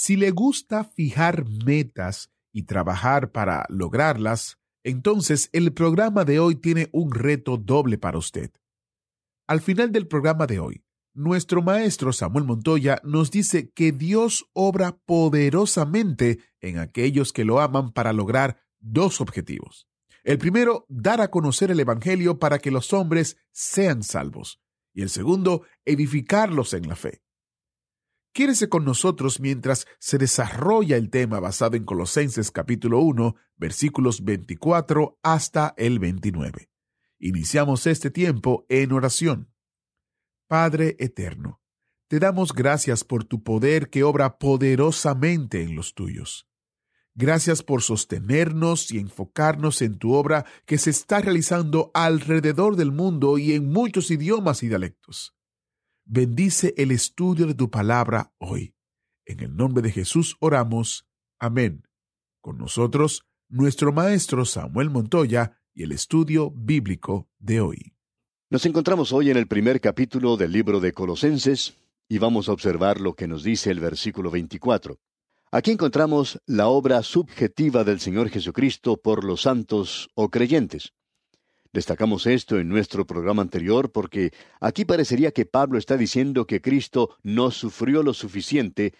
Si le gusta fijar metas y trabajar para lograrlas, entonces el programa de hoy tiene un reto doble para usted. Al final del programa de hoy, nuestro maestro Samuel Montoya nos dice que Dios obra poderosamente en aquellos que lo aman para lograr dos objetivos. El primero, dar a conocer el Evangelio para que los hombres sean salvos. Y el segundo, edificarlos en la fe. Quédese con nosotros mientras se desarrolla el tema basado en Colosenses capítulo 1, versículos 24 hasta el 29. Iniciamos este tiempo en oración. Padre eterno, te damos gracias por tu poder que obra poderosamente en los tuyos. Gracias por sostenernos y enfocarnos en tu obra que se está realizando alrededor del mundo y en muchos idiomas y dialectos. Bendice el estudio de tu palabra hoy. En el nombre de Jesús oramos. Amén. Con nosotros, nuestro maestro Samuel Montoya y el estudio bíblico de hoy. Nos encontramos hoy en el primer capítulo del libro de Colosenses y vamos a observar lo que nos dice el versículo 24. Aquí encontramos la obra subjetiva del Señor Jesucristo por los santos o creyentes. Destacamos esto en nuestro programa anterior porque aquí parecería que Pablo está diciendo que Cristo no sufrió lo suficiente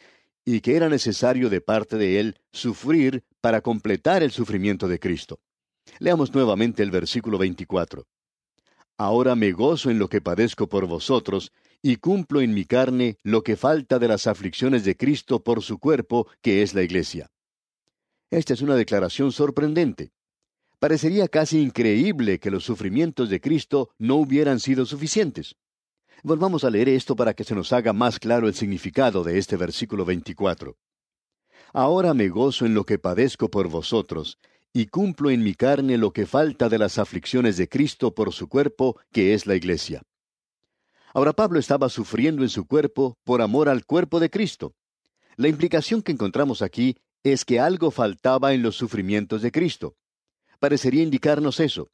y que era necesario de parte de él sufrir para completar el sufrimiento de Cristo. Leamos nuevamente el versículo 24. Ahora me gozo en lo que padezco por vosotros, y cumplo en mi carne lo que falta de las aflicciones de Cristo por su cuerpo, que es la Iglesia. Esta es una declaración sorprendente. Parecería casi increíble que los sufrimientos de Cristo no hubieran sido suficientes. Volvamos a leer esto para que se nos haga más claro el significado de este versículo 24. Ahora me gozo en lo que padezco por vosotros, y cumplo en mi carne lo que falta de las aflicciones de Cristo por su cuerpo, que es la Iglesia. Ahora Pablo estaba sufriendo en su cuerpo por amor al cuerpo de Cristo. La implicación que encontramos aquí es que algo faltaba en los sufrimientos de Cristo. Parecería indicarnos eso.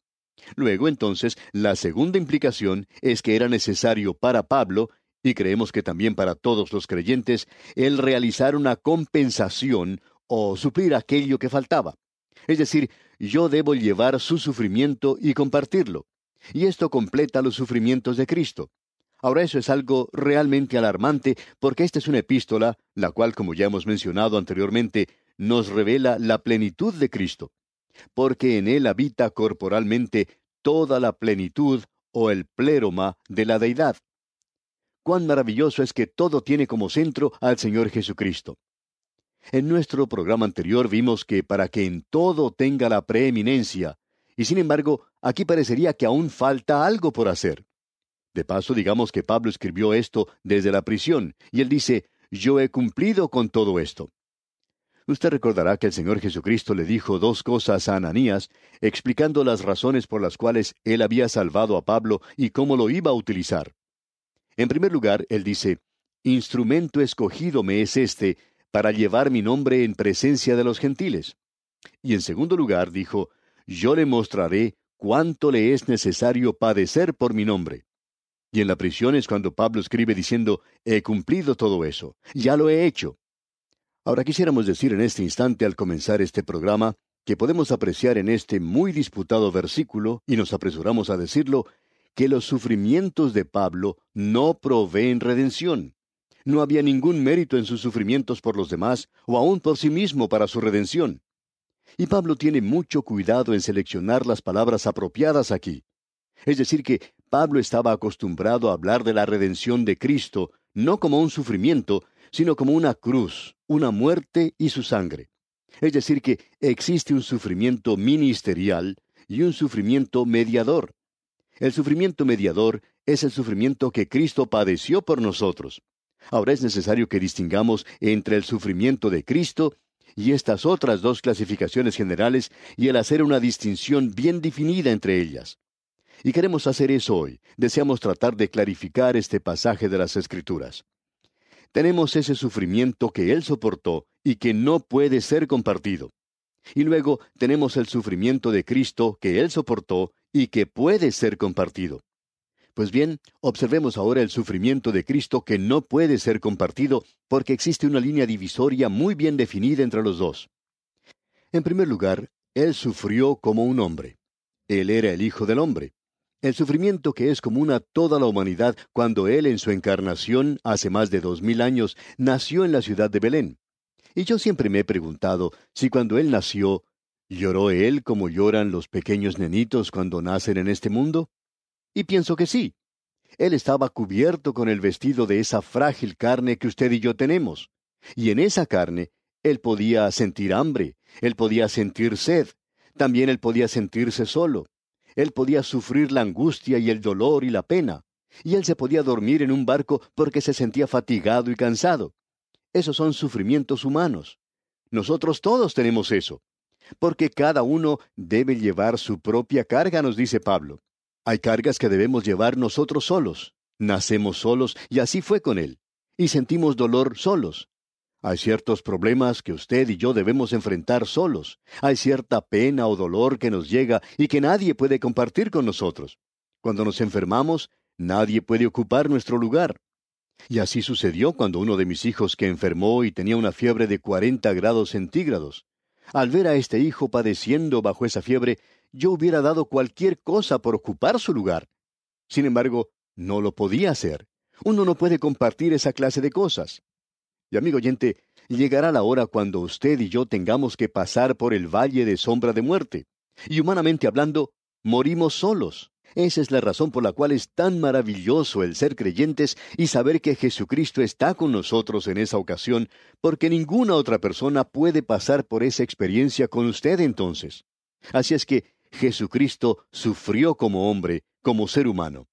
Luego entonces, la segunda implicación es que era necesario para Pablo, y creemos que también para todos los creyentes, el realizar una compensación o suplir aquello que faltaba. Es decir, yo debo llevar su sufrimiento y compartirlo. Y esto completa los sufrimientos de Cristo. Ahora eso es algo realmente alarmante porque esta es una epístola, la cual, como ya hemos mencionado anteriormente, nos revela la plenitud de Cristo, porque en Él habita corporalmente toda la plenitud o el pléroma de la deidad. Cuán maravilloso es que todo tiene como centro al Señor Jesucristo. En nuestro programa anterior vimos que para que en todo tenga la preeminencia, y sin embargo, aquí parecería que aún falta algo por hacer. De paso, digamos que Pablo escribió esto desde la prisión, y él dice, yo he cumplido con todo esto. Usted recordará que el Señor Jesucristo le dijo dos cosas a Ananías, explicando las razones por las cuales él había salvado a Pablo y cómo lo iba a utilizar. En primer lugar, él dice, Instrumento escogido me es este para llevar mi nombre en presencia de los gentiles. Y en segundo lugar dijo, Yo le mostraré cuánto le es necesario padecer por mi nombre. Y en la prisión es cuando Pablo escribe diciendo, He cumplido todo eso, ya lo he hecho. Ahora quisiéramos decir en este instante al comenzar este programa, que podemos apreciar en este muy disputado versículo, y nos apresuramos a decirlo, que los sufrimientos de Pablo no proveen redención. No había ningún mérito en sus sufrimientos por los demás o aún por sí mismo para su redención. Y Pablo tiene mucho cuidado en seleccionar las palabras apropiadas aquí. Es decir, que Pablo estaba acostumbrado a hablar de la redención de Cristo, no como un sufrimiento, sino como una cruz, una muerte y su sangre. Es decir, que existe un sufrimiento ministerial y un sufrimiento mediador. El sufrimiento mediador es el sufrimiento que Cristo padeció por nosotros. Ahora es necesario que distingamos entre el sufrimiento de Cristo y estas otras dos clasificaciones generales y el hacer una distinción bien definida entre ellas. Y queremos hacer eso hoy. Deseamos tratar de clarificar este pasaje de las Escrituras. Tenemos ese sufrimiento que Él soportó y que no puede ser compartido. Y luego tenemos el sufrimiento de Cristo que Él soportó y que puede ser compartido. Pues bien, observemos ahora el sufrimiento de Cristo que no puede ser compartido porque existe una línea divisoria muy bien definida entre los dos. En primer lugar, Él sufrió como un hombre. Él era el Hijo del Hombre. El sufrimiento que es común a toda la humanidad cuando Él en su encarnación, hace más de dos mil años, nació en la ciudad de Belén. Y yo siempre me he preguntado si cuando Él nació, ¿lloró Él como lloran los pequeños nenitos cuando nacen en este mundo? Y pienso que sí. Él estaba cubierto con el vestido de esa frágil carne que usted y yo tenemos. Y en esa carne, él podía sentir hambre, él podía sentir sed, también él podía sentirse solo. Él podía sufrir la angustia y el dolor y la pena. Y él se podía dormir en un barco porque se sentía fatigado y cansado. Esos son sufrimientos humanos. Nosotros todos tenemos eso. Porque cada uno debe llevar su propia carga, nos dice Pablo. Hay cargas que debemos llevar nosotros solos. Nacemos solos y así fue con Él. Y sentimos dolor solos. Hay ciertos problemas que usted y yo debemos enfrentar solos. Hay cierta pena o dolor que nos llega y que nadie puede compartir con nosotros. Cuando nos enfermamos, nadie puede ocupar nuestro lugar. Y así sucedió cuando uno de mis hijos que enfermó y tenía una fiebre de cuarenta grados centígrados. Al ver a este hijo padeciendo bajo esa fiebre, yo hubiera dado cualquier cosa por ocupar su lugar. Sin embargo, no lo podía hacer. Uno no puede compartir esa clase de cosas. Y amigo oyente, llegará la hora cuando usted y yo tengamos que pasar por el valle de sombra de muerte. Y humanamente hablando, morimos solos. Esa es la razón por la cual es tan maravilloso el ser creyentes y saber que Jesucristo está con nosotros en esa ocasión, porque ninguna otra persona puede pasar por esa experiencia con usted entonces. Así es que Jesucristo sufrió como hombre, como ser humano.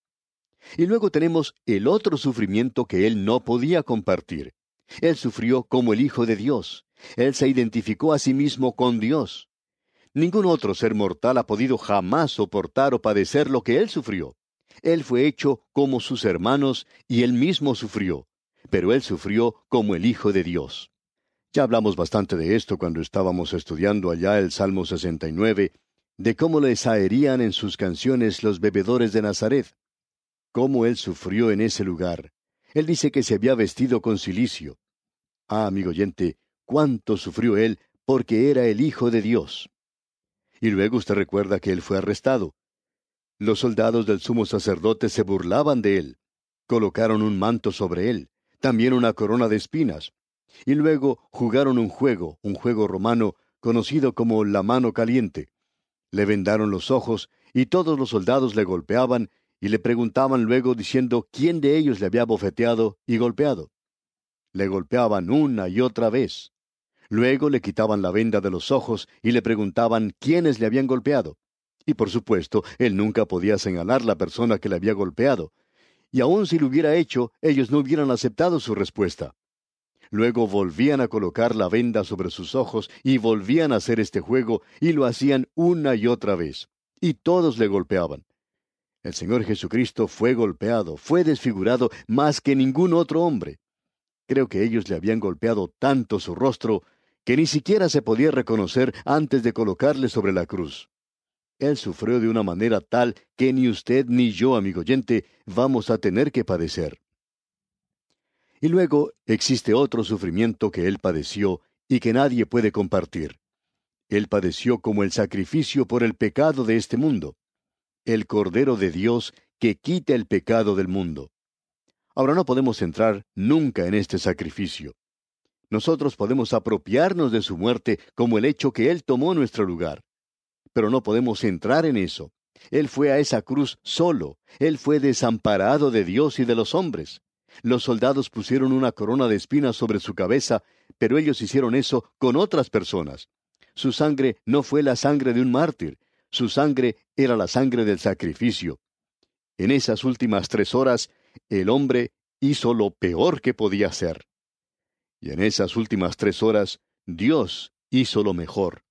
Y luego tenemos el otro sufrimiento que él no podía compartir. Él sufrió como el Hijo de Dios. Él se identificó a sí mismo con Dios. Ningún otro ser mortal ha podido jamás soportar o padecer lo que él sufrió. Él fue hecho como sus hermanos y él mismo sufrió, pero él sufrió como el Hijo de Dios. Ya hablamos bastante de esto cuando estábamos estudiando allá el Salmo 69 de cómo les aherían en sus canciones los bebedores de Nazaret, cómo él sufrió en ese lugar. Él dice que se había vestido con cilicio. Ah, amigo oyente, cuánto sufrió él porque era el Hijo de Dios. Y luego usted recuerda que él fue arrestado. Los soldados del sumo sacerdote se burlaban de él. Colocaron un manto sobre él, también una corona de espinas. Y luego jugaron un juego, un juego romano, conocido como la mano caliente. Le vendaron los ojos, y todos los soldados le golpeaban, y le preguntaban luego diciendo quién de ellos le había bofeteado y golpeado. Le golpeaban una y otra vez. Luego le quitaban la venda de los ojos y le preguntaban quiénes le habían golpeado. Y por supuesto, él nunca podía señalar la persona que le había golpeado. Y aun si lo hubiera hecho, ellos no hubieran aceptado su respuesta. Luego volvían a colocar la venda sobre sus ojos y volvían a hacer este juego y lo hacían una y otra vez. Y todos le golpeaban. El Señor Jesucristo fue golpeado, fue desfigurado más que ningún otro hombre. Creo que ellos le habían golpeado tanto su rostro que ni siquiera se podía reconocer antes de colocarle sobre la cruz. Él sufrió de una manera tal que ni usted ni yo, amigo oyente, vamos a tener que padecer. Y luego existe otro sufrimiento que él padeció y que nadie puede compartir. Él padeció como el sacrificio por el pecado de este mundo, el Cordero de Dios que quita el pecado del mundo. Ahora no podemos entrar nunca en este sacrificio. Nosotros podemos apropiarnos de su muerte como el hecho que Él tomó nuestro lugar. Pero no podemos entrar en eso. Él fue a esa cruz solo. Él fue desamparado de Dios y de los hombres. Los soldados pusieron una corona de espinas sobre su cabeza, pero ellos hicieron eso con otras personas. Su sangre no fue la sangre de un mártir, su sangre era la sangre del sacrificio. En esas últimas tres horas, el hombre, hizo lo peor que podía hacer. Y en esas últimas tres horas, Dios hizo lo mejor.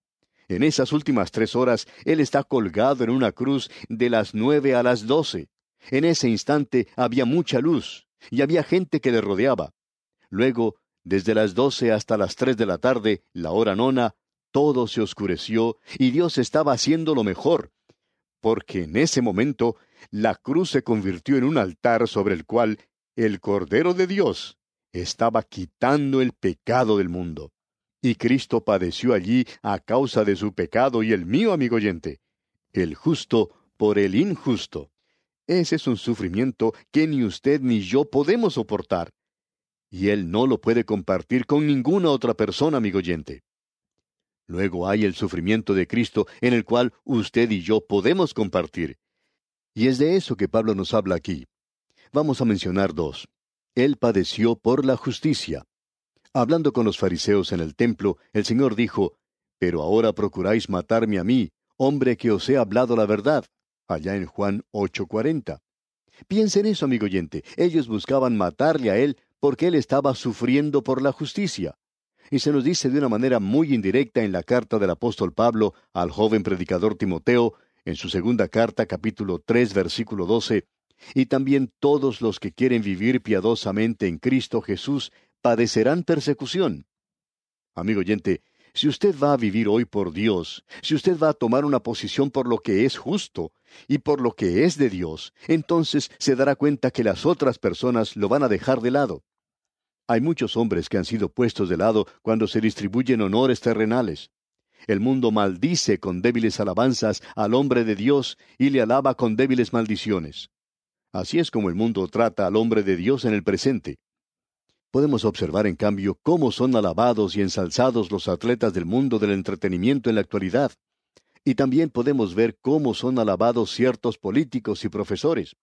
En esas últimas tres horas, Él está colgado en una cruz de las nueve a las doce. En ese instante había mucha luz, y había gente que le rodeaba. Luego, desde las doce hasta las tres de la tarde, la hora nona, todo se oscureció, y Dios estaba haciendo lo mejor, porque en ese momento la cruz se convirtió en un altar sobre el cual el Cordero de Dios estaba quitando el pecado del mundo. Y Cristo padeció allí a causa de su pecado y el mío, amigo oyente. El justo por el injusto. Ese es un sufrimiento que ni usted ni yo podemos soportar. Y Él no lo puede compartir con ninguna otra persona, amigo oyente. Luego hay el sufrimiento de Cristo en el cual usted y yo podemos compartir. Y es de eso que Pablo nos habla aquí. Vamos a mencionar dos. Él padeció por la justicia. Hablando con los fariseos en el templo, el Señor dijo, Pero ahora procuráis matarme a mí, hombre que os he hablado la verdad. Allá en Juan 8:40. Piensen eso, amigo oyente. Ellos buscaban matarle a él porque él estaba sufriendo por la justicia. Y se nos dice de una manera muy indirecta en la carta del apóstol Pablo al joven predicador Timoteo, en su segunda carta capítulo 3 versículo 12, y también todos los que quieren vivir piadosamente en Cristo Jesús padecerán persecución. Amigo oyente, si usted va a vivir hoy por Dios, si usted va a tomar una posición por lo que es justo y por lo que es de Dios, entonces se dará cuenta que las otras personas lo van a dejar de lado. Hay muchos hombres que han sido puestos de lado cuando se distribuyen honores terrenales. El mundo maldice con débiles alabanzas al hombre de Dios y le alaba con débiles maldiciones. Así es como el mundo trata al hombre de Dios en el presente. Podemos observar, en cambio, cómo son alabados y ensalzados los atletas del mundo del entretenimiento en la actualidad. Y también podemos ver cómo son alabados ciertos políticos y profesores.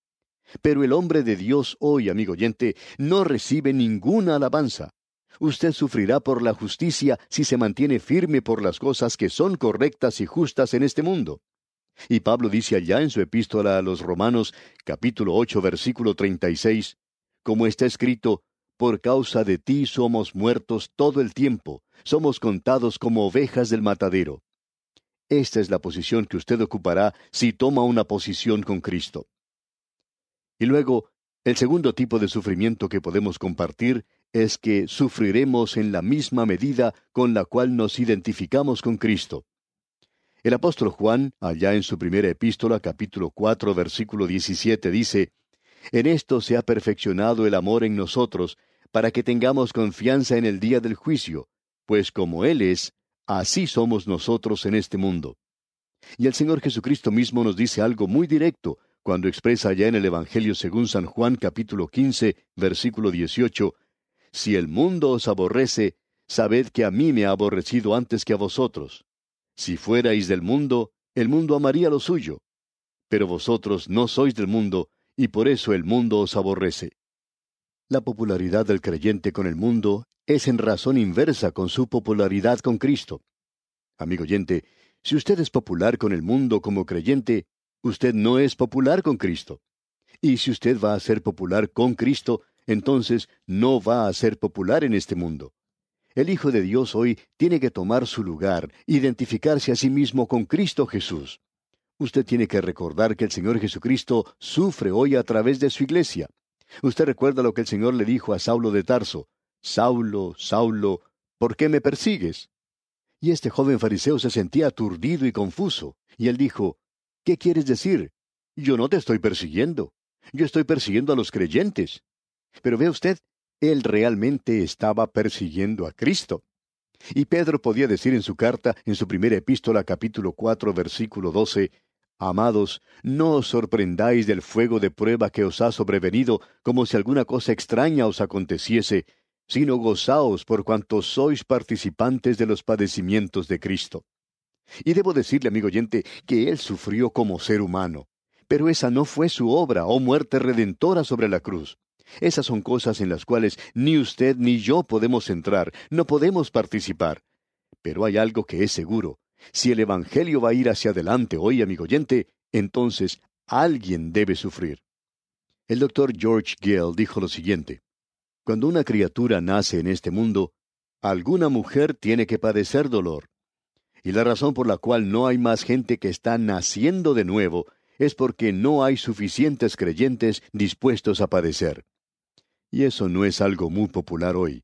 Pero el hombre de Dios hoy, amigo oyente, no recibe ninguna alabanza. Usted sufrirá por la justicia si se mantiene firme por las cosas que son correctas y justas en este mundo. Y Pablo dice allá en su epístola a los Romanos, capítulo 8, versículo 36, como está escrito, por causa de ti somos muertos todo el tiempo, somos contados como ovejas del matadero. Esta es la posición que usted ocupará si toma una posición con Cristo. Y luego, el segundo tipo de sufrimiento que podemos compartir es que sufriremos en la misma medida con la cual nos identificamos con Cristo. El apóstol Juan, allá en su primera epístola, capítulo 4, versículo 17, dice, En esto se ha perfeccionado el amor en nosotros, para que tengamos confianza en el día del juicio, pues como Él es, así somos nosotros en este mundo. Y el Señor Jesucristo mismo nos dice algo muy directo cuando expresa allá en el Evangelio según San Juan capítulo 15, versículo 18, Si el mundo os aborrece, sabed que a mí me ha aborrecido antes que a vosotros. Si fuerais del mundo, el mundo amaría lo suyo. Pero vosotros no sois del mundo, y por eso el mundo os aborrece. La popularidad del creyente con el mundo es en razón inversa con su popularidad con Cristo. Amigo oyente, si usted es popular con el mundo como creyente, usted no es popular con Cristo. Y si usted va a ser popular con Cristo, entonces no va a ser popular en este mundo. El Hijo de Dios hoy tiene que tomar su lugar, identificarse a sí mismo con Cristo Jesús. Usted tiene que recordar que el Señor Jesucristo sufre hoy a través de su iglesia. Usted recuerda lo que el Señor le dijo a Saulo de Tarso, Saulo, Saulo, ¿por qué me persigues? Y este joven fariseo se sentía aturdido y confuso, y él dijo, ¿Qué quieres decir? Yo no te estoy persiguiendo, yo estoy persiguiendo a los creyentes. Pero ve usted, él realmente estaba persiguiendo a Cristo. Y Pedro podía decir en su carta, en su primera epístola capítulo 4 versículo 12, Amados, no os sorprendáis del fuego de prueba que os ha sobrevenido como si alguna cosa extraña os aconteciese, sino gozaos por cuanto sois participantes de los padecimientos de Cristo. Y debo decirle, amigo oyente, que Él sufrió como ser humano, pero esa no fue su obra o muerte redentora sobre la cruz. Esas son cosas en las cuales ni usted ni yo podemos entrar, no podemos participar. Pero hay algo que es seguro. Si el Evangelio va a ir hacia adelante hoy, amigo oyente, entonces alguien debe sufrir. El doctor George Gale dijo lo siguiente, Cuando una criatura nace en este mundo, alguna mujer tiene que padecer dolor. Y la razón por la cual no hay más gente que está naciendo de nuevo es porque no hay suficientes creyentes dispuestos a padecer. Y eso no es algo muy popular hoy.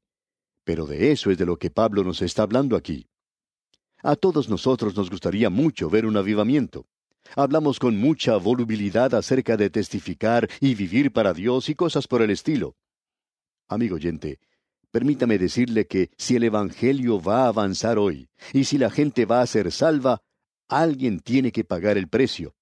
Pero de eso es de lo que Pablo nos está hablando aquí. A todos nosotros nos gustaría mucho ver un avivamiento. Hablamos con mucha volubilidad acerca de testificar y vivir para Dios y cosas por el estilo. Amigo oyente, permítame decirle que si el Evangelio va a avanzar hoy y si la gente va a ser salva, alguien tiene que pagar el precio.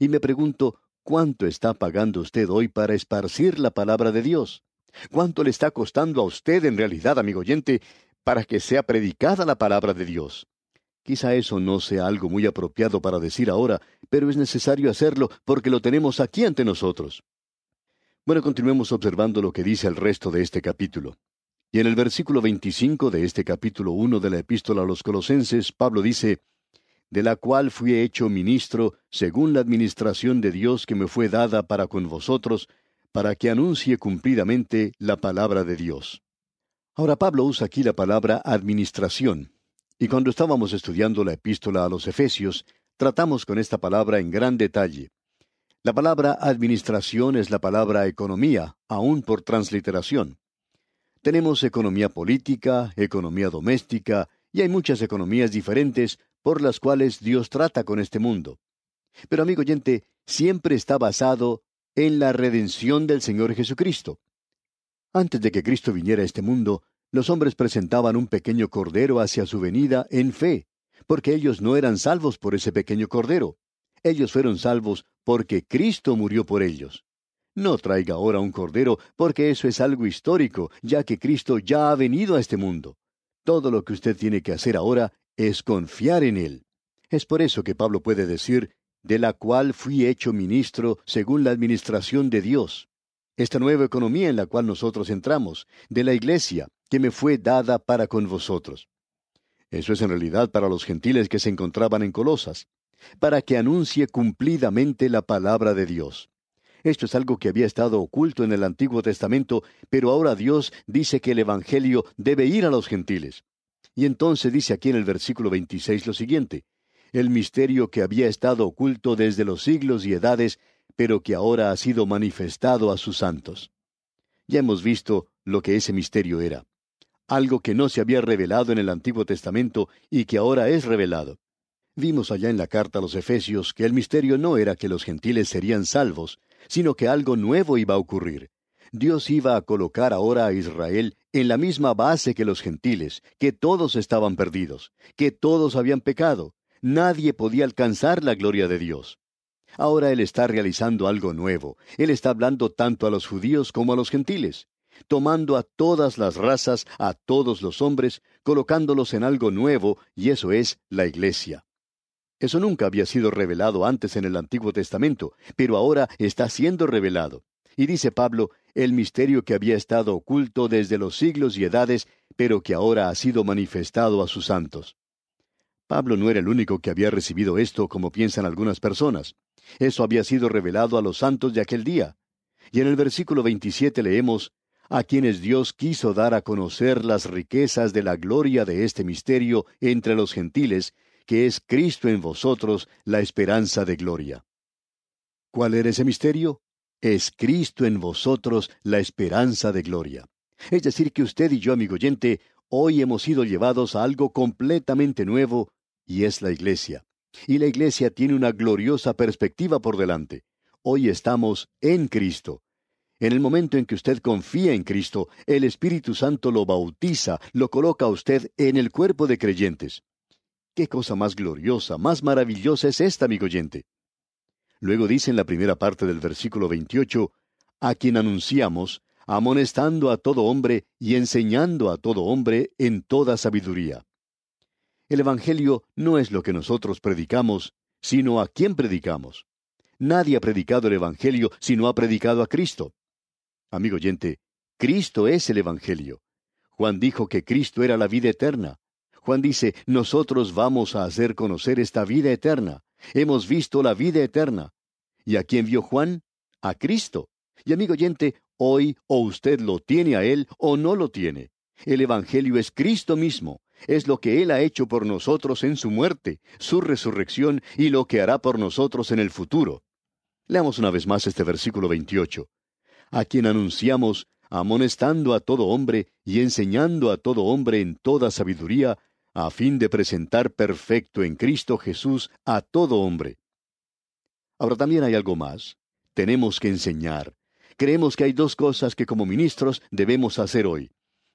Y me pregunto, ¿cuánto está pagando usted hoy para esparcir la palabra de Dios? ¿Cuánto le está costando a usted en realidad, amigo oyente, para que sea predicada la palabra de Dios? Quizá eso no sea algo muy apropiado para decir ahora, pero es necesario hacerlo porque lo tenemos aquí ante nosotros. Bueno, continuemos observando lo que dice el resto de este capítulo. Y en el versículo 25 de este capítulo 1 de la epístola a los Colosenses, Pablo dice, de la cual fui hecho ministro según la administración de Dios que me fue dada para con vosotros, para que anuncie cumplidamente la palabra de Dios. Ahora Pablo usa aquí la palabra administración, y cuando estábamos estudiando la epístola a los Efesios, tratamos con esta palabra en gran detalle. La palabra administración es la palabra economía, aún por transliteración. Tenemos economía política, economía doméstica, y hay muchas economías diferentes por las cuales Dios trata con este mundo. Pero amigo oyente, siempre está basado en la redención del Señor Jesucristo. Antes de que Cristo viniera a este mundo, los hombres presentaban un pequeño cordero hacia su venida en fe, porque ellos no eran salvos por ese pequeño cordero. Ellos fueron salvos porque Cristo murió por ellos. No traiga ahora un cordero, porque eso es algo histórico, ya que Cristo ya ha venido a este mundo. Todo lo que usted tiene que hacer ahora es confiar en Él. Es por eso que Pablo puede decir, de la cual fui hecho ministro según la administración de Dios. Esta nueva economía en la cual nosotros entramos, de la iglesia, que me fue dada para con vosotros. Eso es en realidad para los gentiles que se encontraban en Colosas, para que anuncie cumplidamente la palabra de Dios. Esto es algo que había estado oculto en el Antiguo Testamento, pero ahora Dios dice que el Evangelio debe ir a los gentiles. Y entonces dice aquí en el versículo 26 lo siguiente, el misterio que había estado oculto desde los siglos y edades, pero que ahora ha sido manifestado a sus santos. Ya hemos visto lo que ese misterio era, algo que no se había revelado en el Antiguo Testamento y que ahora es revelado. Vimos allá en la carta a los Efesios que el misterio no era que los gentiles serían salvos, sino que algo nuevo iba a ocurrir. Dios iba a colocar ahora a Israel en la misma base que los gentiles, que todos estaban perdidos, que todos habían pecado, nadie podía alcanzar la gloria de Dios. Ahora Él está realizando algo nuevo. Él está hablando tanto a los judíos como a los gentiles, tomando a todas las razas, a todos los hombres, colocándolos en algo nuevo, y eso es la iglesia. Eso nunca había sido revelado antes en el Antiguo Testamento, pero ahora está siendo revelado. Y dice Pablo, el misterio que había estado oculto desde los siglos y edades, pero que ahora ha sido manifestado a sus santos. Pablo no era el único que había recibido esto como piensan algunas personas. Eso había sido revelado a los santos de aquel día. Y en el versículo 27 leemos, a quienes Dios quiso dar a conocer las riquezas de la gloria de este misterio entre los gentiles, que es Cristo en vosotros, la esperanza de gloria. ¿Cuál era ese misterio? es Cristo en vosotros la esperanza de gloria. Es decir, que usted y yo, amigo oyente, hoy hemos sido llevados a algo completamente nuevo, y es la iglesia. Y la iglesia tiene una gloriosa perspectiva por delante. Hoy estamos en Cristo. En el momento en que usted confía en Cristo, el Espíritu Santo lo bautiza, lo coloca a usted en el cuerpo de creyentes. ¿Qué cosa más gloriosa, más maravillosa es esta, amigo oyente? Luego dice en la primera parte del versículo 28, a quien anunciamos, amonestando a todo hombre y enseñando a todo hombre en toda sabiduría. El Evangelio no es lo que nosotros predicamos, sino a quien predicamos. Nadie ha predicado el Evangelio si no ha predicado a Cristo. Amigo oyente, Cristo es el Evangelio. Juan dijo que Cristo era la vida eterna. Juan dice, nosotros vamos a hacer conocer esta vida eterna. Hemos visto la vida eterna. ¿Y a quién vio Juan? A Cristo. Y amigo oyente, hoy o usted lo tiene a Él o no lo tiene. El Evangelio es Cristo mismo, es lo que Él ha hecho por nosotros en su muerte, su resurrección y lo que hará por nosotros en el futuro. Leamos una vez más este versículo 28. A quien anunciamos, amonestando a todo hombre y enseñando a todo hombre en toda sabiduría, a fin de presentar perfecto en Cristo Jesús a todo hombre. Ahora también hay algo más. Tenemos que enseñar. Creemos que hay dos cosas que como ministros debemos hacer hoy.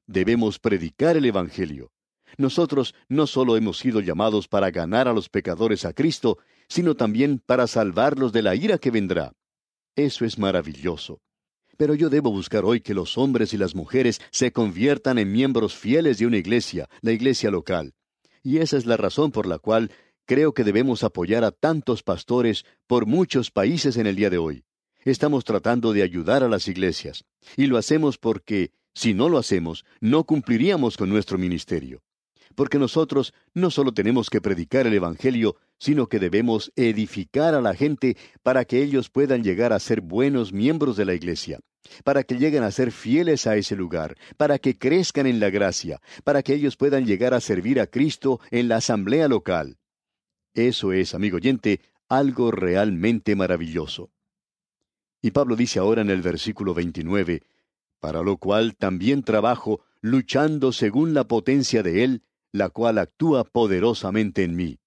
Debemos predicar el Evangelio. Nosotros no solo hemos sido llamados para ganar a los pecadores a Cristo, sino también para salvarlos de la ira que vendrá. Eso es maravilloso. Pero yo debo buscar hoy que los hombres y las mujeres se conviertan en miembros fieles de una iglesia, la iglesia local. Y esa es la razón por la cual creo que debemos apoyar a tantos pastores por muchos países en el día de hoy. Estamos tratando de ayudar a las iglesias. Y lo hacemos porque, si no lo hacemos, no cumpliríamos con nuestro ministerio porque nosotros no solo tenemos que predicar el Evangelio, sino que debemos edificar a la gente para que ellos puedan llegar a ser buenos miembros de la Iglesia, para que lleguen a ser fieles a ese lugar, para que crezcan en la gracia, para que ellos puedan llegar a servir a Cristo en la asamblea local. Eso es, amigo oyente, algo realmente maravilloso. Y Pablo dice ahora en el versículo 29, para lo cual también trabajo, luchando según la potencia de Él, la cual actúa poderosamente en mí.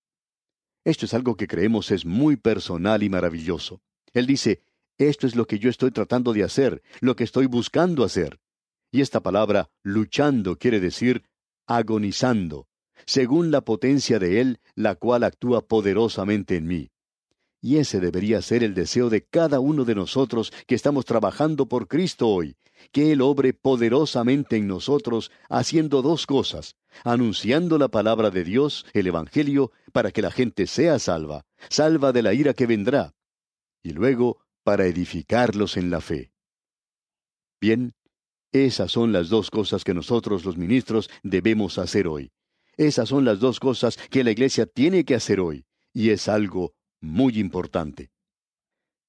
Esto es algo que creemos es muy personal y maravilloso. Él dice, esto es lo que yo estoy tratando de hacer, lo que estoy buscando hacer. Y esta palabra luchando quiere decir agonizando, según la potencia de Él, la cual actúa poderosamente en mí. Y ese debería ser el deseo de cada uno de nosotros que estamos trabajando por Cristo hoy, que Él obre poderosamente en nosotros, haciendo dos cosas, anunciando la palabra de Dios, el Evangelio, para que la gente sea salva, salva de la ira que vendrá, y luego para edificarlos en la fe. Bien, esas son las dos cosas que nosotros los ministros debemos hacer hoy. Esas son las dos cosas que la iglesia tiene que hacer hoy, y es algo muy importante.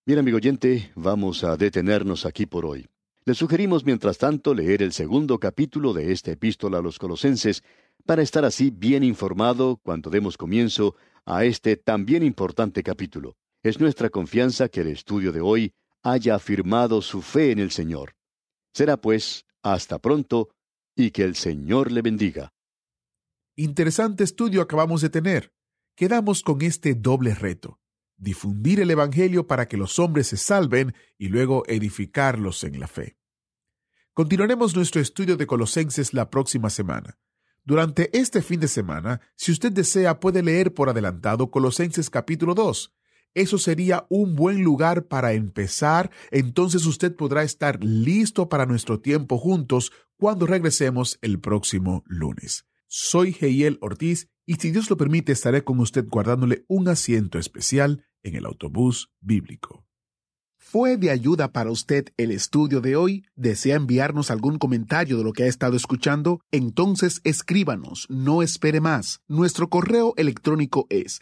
Bien, amigo oyente, vamos a detenernos aquí por hoy. Le sugerimos, mientras tanto, leer el segundo capítulo de esta epístola a los colosenses para estar así bien informado cuando demos comienzo a este también importante capítulo. Es nuestra confianza que el estudio de hoy haya afirmado su fe en el Señor. Será pues, hasta pronto, y que el Señor le bendiga. Interesante estudio acabamos de tener. Quedamos con este doble reto difundir el Evangelio para que los hombres se salven y luego edificarlos en la fe. Continuaremos nuestro estudio de Colosenses la próxima semana. Durante este fin de semana, si usted desea, puede leer por adelantado Colosenses capítulo 2. Eso sería un buen lugar para empezar, entonces usted podrá estar listo para nuestro tiempo juntos cuando regresemos el próximo lunes. Soy Heiel Ortiz y si Dios lo permite estaré con usted guardándole un asiento especial en el autobús bíblico. ¿Fue de ayuda para usted el estudio de hoy? ¿Desea enviarnos algún comentario de lo que ha estado escuchando? Entonces escríbanos, no espere más. Nuestro correo electrónico es